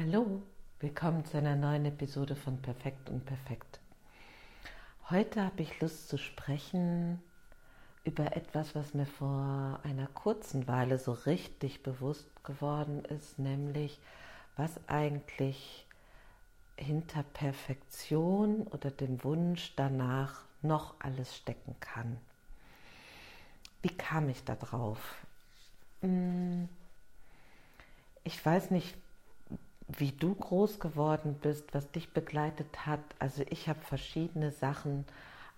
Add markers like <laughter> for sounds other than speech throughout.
Hallo, willkommen zu einer neuen Episode von Perfekt und Perfekt. Heute habe ich Lust zu sprechen über etwas, was mir vor einer kurzen Weile so richtig bewusst geworden ist, nämlich was eigentlich hinter Perfektion oder dem Wunsch danach noch alles stecken kann. Wie kam ich da drauf? Hm, ich weiß nicht, wie du groß geworden bist, was dich begleitet hat. Also ich habe verschiedene Sachen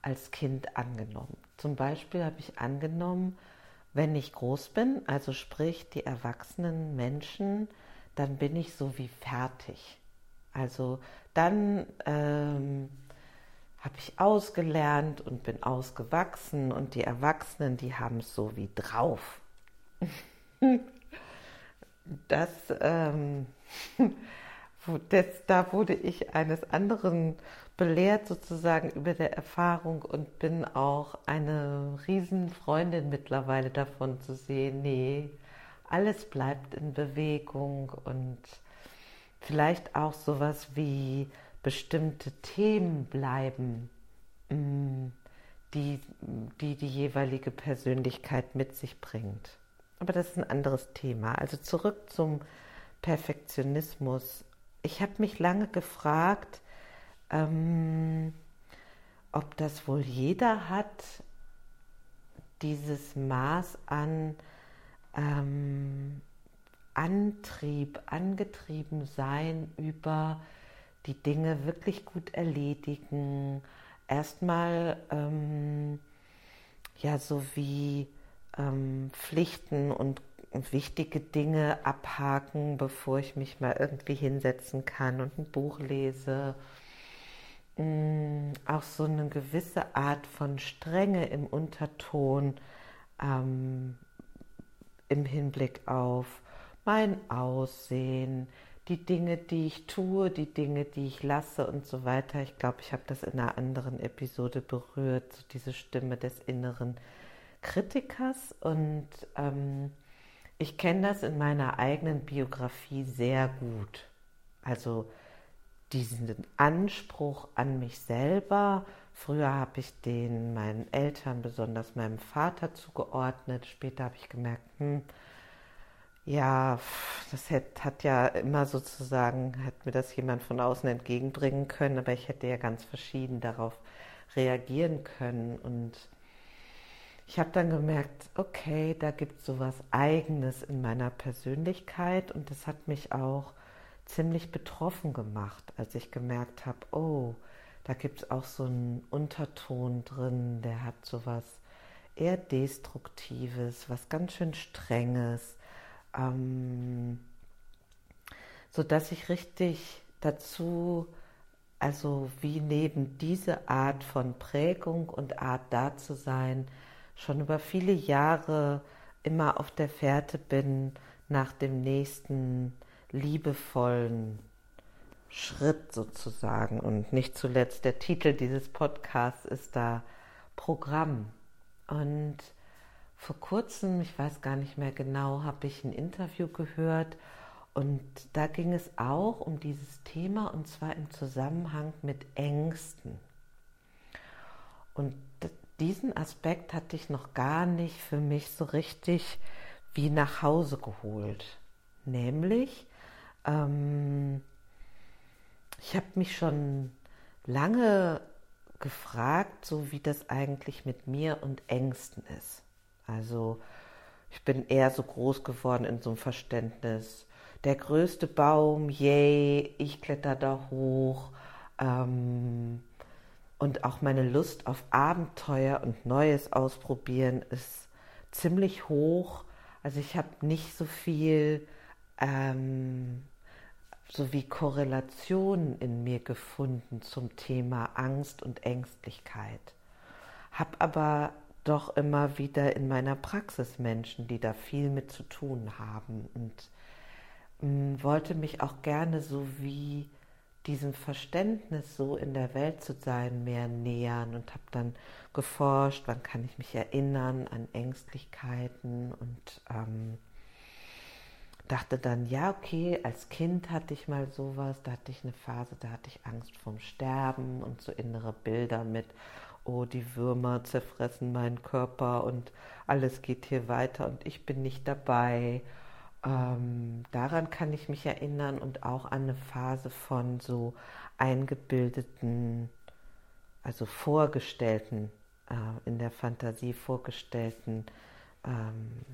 als Kind angenommen. Zum Beispiel habe ich angenommen, wenn ich groß bin, also sprich die erwachsenen Menschen, dann bin ich so wie fertig. Also dann ähm, habe ich ausgelernt und bin ausgewachsen und die Erwachsenen, die haben es so wie drauf. <laughs> das ähm, <laughs> das, da wurde ich eines anderen belehrt sozusagen über der Erfahrung und bin auch eine Riesenfreundin mittlerweile davon zu sehen, nee, alles bleibt in Bewegung und vielleicht auch sowas wie bestimmte Themen bleiben, mm, die die, die jeweilige Persönlichkeit mit sich bringt. Aber das ist ein anderes Thema. Also zurück zum Perfektionismus. Ich habe mich lange gefragt, ähm, ob das wohl jeder hat, dieses Maß an ähm, Antrieb, angetrieben sein über die Dinge wirklich gut erledigen. Erstmal ähm, ja so wie ähm, Pflichten und wichtige Dinge abhaken, bevor ich mich mal irgendwie hinsetzen kann und ein Buch lese. Mm, auch so eine gewisse Art von Strenge im Unterton ähm, im Hinblick auf mein Aussehen, die Dinge, die ich tue, die Dinge, die ich lasse und so weiter. Ich glaube, ich habe das in einer anderen Episode berührt, so diese Stimme des inneren Kritikers und ähm, ich kenne das in meiner eigenen Biografie sehr gut. Also diesen Anspruch an mich selber. Früher habe ich den meinen Eltern, besonders meinem Vater, zugeordnet. Später habe ich gemerkt, hm, ja, das hat, hat ja immer sozusagen, hat mir das jemand von außen entgegenbringen können, aber ich hätte ja ganz verschieden darauf reagieren können und ich habe dann gemerkt, okay, da gibt es so was Eigenes in meiner Persönlichkeit und das hat mich auch ziemlich betroffen gemacht, als ich gemerkt habe, oh, da gibt es auch so einen Unterton drin, der hat so was eher Destruktives, was ganz schön Strenges, ähm, sodass ich richtig dazu, also wie neben diese Art von Prägung und Art da zu sein, schon über viele Jahre immer auf der Fährte bin nach dem nächsten liebevollen Schritt sozusagen. Und nicht zuletzt der Titel dieses Podcasts ist da Programm. Und vor kurzem, ich weiß gar nicht mehr genau, habe ich ein Interview gehört und da ging es auch um dieses Thema und zwar im Zusammenhang mit Ängsten. Und diesen Aspekt hatte ich noch gar nicht für mich so richtig wie nach Hause geholt. Nämlich, ähm, ich habe mich schon lange gefragt, so wie das eigentlich mit mir und Ängsten ist. Also ich bin eher so groß geworden in so einem Verständnis. Der größte Baum, yay, ich kletter da hoch. Ähm, und auch meine Lust auf Abenteuer und Neues ausprobieren ist ziemlich hoch. Also ich habe nicht so viel ähm, so wie Korrelationen in mir gefunden zum Thema Angst und Ängstlichkeit. Habe aber doch immer wieder in meiner Praxis Menschen, die da viel mit zu tun haben und mh, mm, wollte mich auch gerne so wie diesem Verständnis, so in der Welt zu sein, mehr nähern und habe dann geforscht, wann kann ich mich erinnern an Ängstlichkeiten und ähm, dachte dann, ja, okay, als Kind hatte ich mal sowas, da hatte ich eine Phase, da hatte ich Angst vorm Sterben und so innere Bilder mit, oh, die Würmer zerfressen meinen Körper und alles geht hier weiter und ich bin nicht dabei. Ähm, daran kann ich mich erinnern und auch an eine Phase von so eingebildeten, also vorgestellten, äh, in der Fantasie vorgestellten ähm,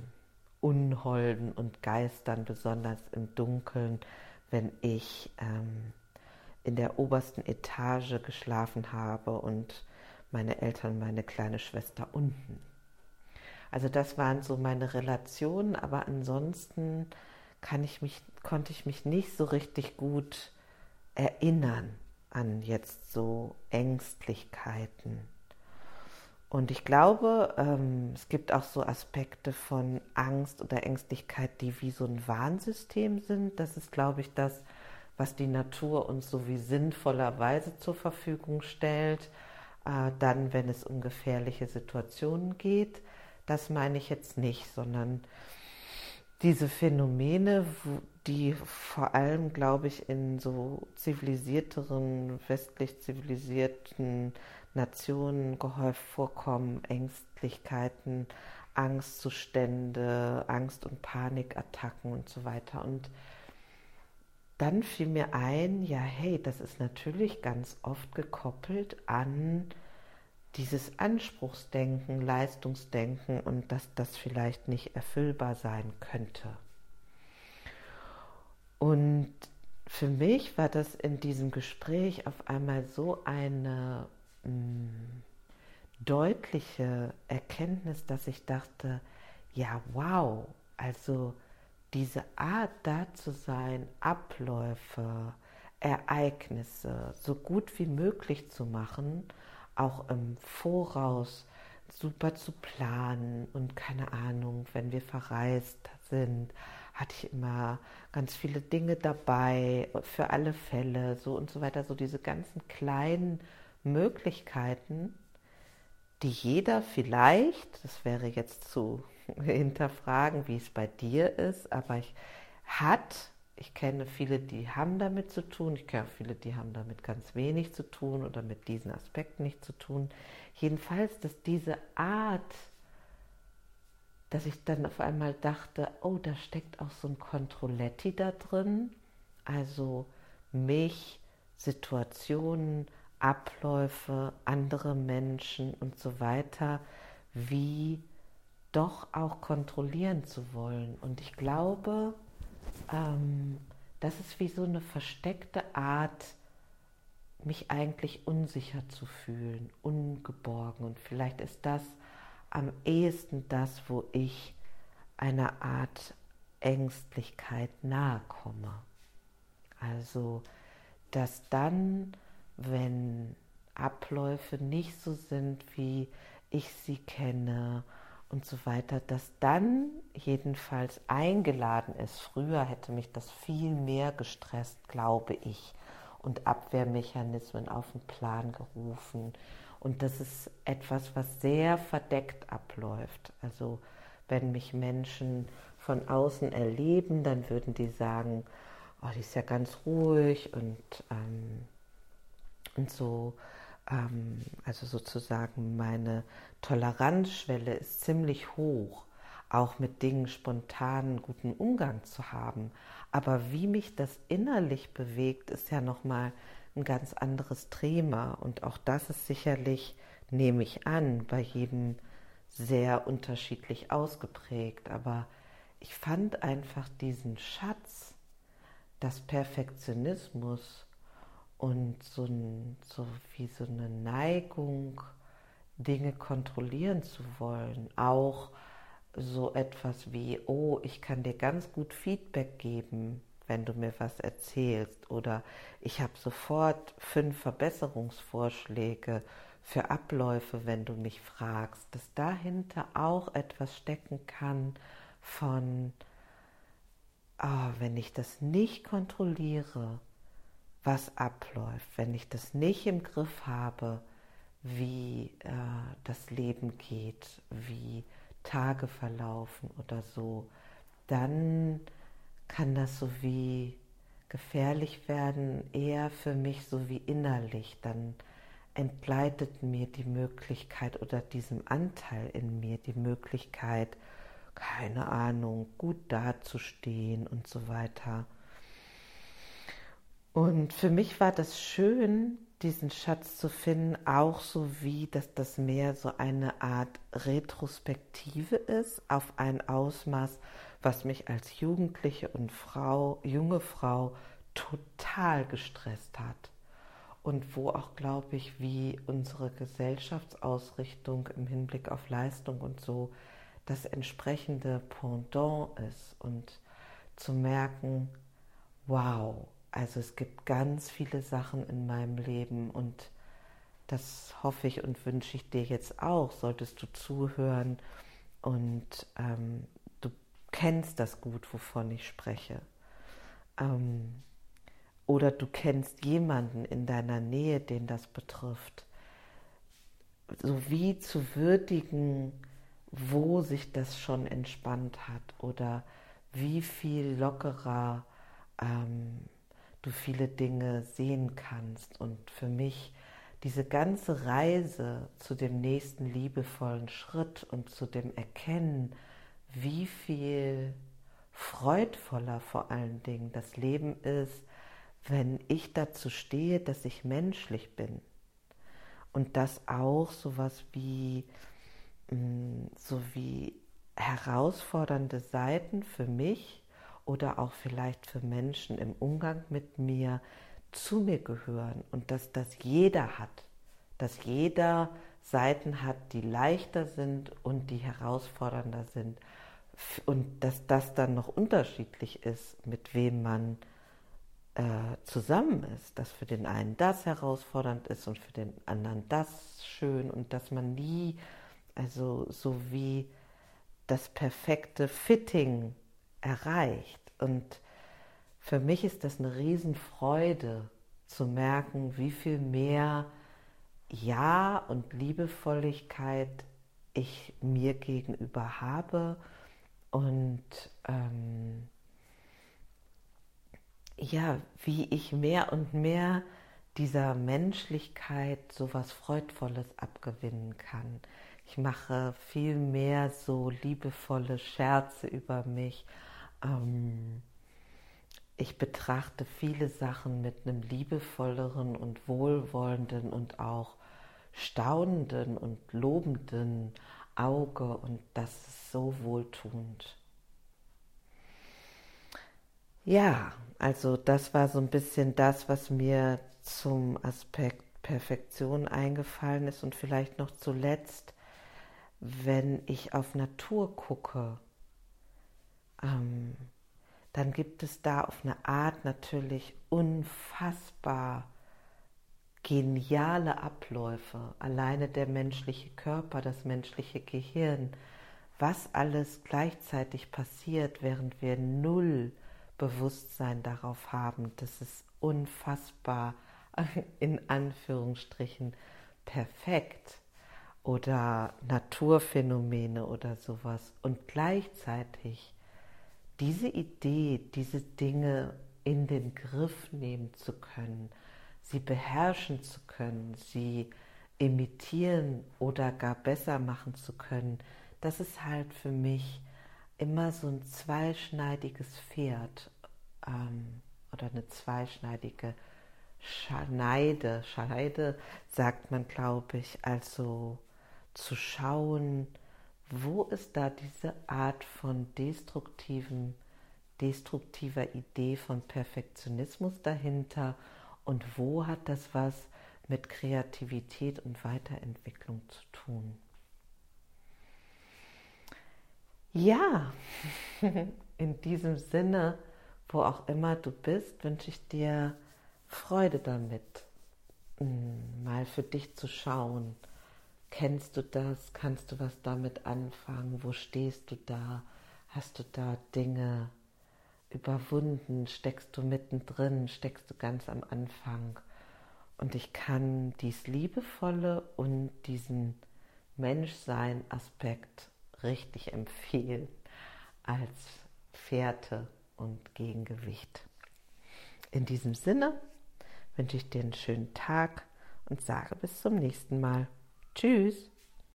Unholden und Geistern, besonders im Dunkeln, wenn ich ähm, in der obersten Etage geschlafen habe und meine Eltern, meine kleine Schwester unten. Also das waren so meine Relationen, aber ansonsten kann ich mich, konnte ich mich nicht so richtig gut erinnern an jetzt so Ängstlichkeiten. Und ich glaube, ähm, es gibt auch so Aspekte von Angst oder Ängstlichkeit, die wie so ein Warnsystem sind. Das ist, glaube ich, das, was die Natur uns so wie sinnvollerweise zur Verfügung stellt, äh, dann, wenn es um gefährliche Situationen geht. Das meine ich jetzt nicht, sondern diese Phänomene, die vor allem, glaube ich, in so zivilisierteren, westlich zivilisierten Nationen gehäuft vorkommen, Ängstlichkeiten, Angstzustände, Angst- und Panikattacken und so weiter. Und dann fiel mir ein, ja, hey, das ist natürlich ganz oft gekoppelt an dieses Anspruchsdenken, Leistungsdenken und dass das vielleicht nicht erfüllbar sein könnte. Und für mich war das in diesem Gespräch auf einmal so eine mh, mm, deutliche Erkenntnis, dass ich dachte, ja, wow, also diese Art da zu sein, Abläufe, Ereignisse so gut wie möglich zu machen, auch im Voraus super zu planen und keine Ahnung, wenn wir verreist sind, hatte ich immer ganz viele Dinge dabei für alle Fälle, so und so weiter, so diese ganzen kleinen Möglichkeiten, die jeder vielleicht, das wäre jetzt zu <laughs> hinterfragen, wie es bei dir ist, aber ich hat, ich kenne viele, die haben damit zu tun, ich kenne viele, die haben damit ganz wenig zu tun oder mit diesen Aspekten nicht zu tun. Jedenfalls, dass diese Art, dass ich dann auf einmal dachte, oh, da steckt auch so ein Controletti da drin, also mich, Situationen, Abläufe, andere Menschen und so weiter, wie doch auch kontrollieren zu wollen. Und ich glaube, ähm, das ist wie so eine versteckte Art, mich eigentlich unsicher zu fühlen, ungeborgen. Und vielleicht ist das am ehesten das, wo ich einer Art Ängstlichkeit nahe komme. Also, dass dann wenn Abläufe nicht so sind, wie ich sie kenne und so weiter, dass dann jedenfalls eingeladen ist. Früher hätte mich das viel mehr gestresst, glaube ich, und Abwehrmechanismen auf den Plan gerufen. Und das ist etwas, was sehr verdeckt abläuft. Also wenn mich Menschen von außen erleben, dann würden die sagen, oh, die ist ja ganz ruhig und ähm, und so, ähm, also sozusagen meine Toleranzschwelle ist ziemlich hoch, auch mit Dingen spontanen guten Umgang zu haben. Aber wie mich das innerlich bewegt, ist ja nochmal ein ganz anderes Thema. Und auch das ist sicherlich, nehme ich an, bei jedem sehr unterschiedlich ausgeprägt. Aber ich fand einfach diesen Schatz, dass Perfektionismus und so, so wie so eine Neigung, Dinge kontrollieren zu wollen. Auch so etwas wie, oh, ich kann dir ganz gut Feedback geben, wenn du mir was erzählst. Oder ich habe sofort fünf Verbesserungsvorschläge für Abläufe, wenn du mich fragst. Dass dahinter auch etwas stecken kann von, oh, wenn ich das nicht kontrolliere, was abläuft, wenn ich das nicht im Griff habe, wie äh, das Leben geht, wie Tage verlaufen oder so, dann kann das so wie gefährlich werden, eher für mich so wie innerlich. Dann entgleitet mir die Möglichkeit oder diesem Anteil in mir die Möglichkeit, keine Ahnung, gut dazustehen und so weiter. Und für mich war das schön, diesen Schatz zu finden, auch so wie, dass das mehr so eine Art Retrospektive ist auf ein Ausmaß, was mich als Jugendliche und Frau, junge Frau total gestresst hat. Und wo auch, glaube ich, wie unsere Gesellschaftsausrichtung im Hinblick auf Leistung und so das entsprechende Pendant ist. Und zu merken, wow, also es gibt ganz viele Sachen in meinem Leben und das hoffe ich und wünsche ich dir jetzt auch, solltest du zuhören und ähm, du kennst das gut, wovon ich spreche. Ähm, oder du kennst jemanden in deiner Nähe, den das betrifft. So wie zu würdigen, wo sich das schon entspannt hat oder wie viel lockerer ähm, du viele Dinge sehen kannst. Und für mich diese ganze Reise zu dem nächsten liebevollen Schritt und zu dem Erkennen, wie viel freudvoller vor allen Dingen das Leben ist, wenn ich dazu stehe, dass ich menschlich bin. Und dass auch sowas wie, mm, so wie herausfordernde Seiten für mich oder auch vielleicht für Menschen im Umgang mit mir zu mir gehören und dass das jeder hat, dass jeder Seiten hat, die leichter sind und die herausfordernder sind und dass das dann noch unterschiedlich ist, mit wem man äh, zusammen ist, dass für den einen das herausfordernd ist und für den anderen das schön und dass man nie, also so wie das perfekte Fitting erreicht. Und für mich ist das eine Riesenfreude zu merken, wie viel mehr Ja und Liebevolligkeit ich mir gegenüber habe und ähm, ja, wie ich mehr und mehr dieser Menschlichkeit so was Freudvolles abgewinnen kann. Ich mache viel mehr so liebevolle Scherze über mich. Ähm, ich betrachte viele Sachen mit einem liebevolleren und wohlwollenden und auch staunenden und lobenden Auge und das ist so wohltuend. Ja, also das war so ein bisschen das, was mir zum Aspekt Perfektion eingefallen ist und vielleicht noch zuletzt wenn ich auf Natur gucke, ähm, dann gibt es da auf eine Art natürlich unfassbar geniale Abläufe. Alleine der menschliche Körper, das menschliche Gehirn, was alles gleichzeitig passiert, während wir null Bewusstsein darauf haben, das ist unfassbar <laughs> in Anführungsstrichen perfekt oder Naturphänomene oder sowas. Und gleichzeitig diese Idee, diese Dinge in den Griff nehmen zu können, sie beherrschen zu können, sie imitieren oder gar besser machen zu können, das ist halt für mich immer so ein zweischneidiges Pferd ähm, oder eine zweischneidige Schneide. Schneide sagt man, glaube ich, also zu schauen, wo ist da diese Art von destruktiven, destruktiver Idee von Perfektionismus dahinter und wo hat das was mit Kreativität und Weiterentwicklung zu tun. Ja, <laughs> in diesem Sinne, wo auch immer du bist, wünsche ich dir Freude damit, mal für dich zu schauen Kennst du das? Kannst du was damit anfangen? Wo stehst du da? Hast du da Dinge überwunden? Steckst du mittendrin? Steckst du ganz am Anfang? Und ich kann dies Liebevolle und diesen Menschsein-Aspekt richtig empfehlen als Fährte und Gegengewicht. In diesem Sinne wünsche ich dir einen schönen Tag und sage bis zum nächsten Mal. Tschüss.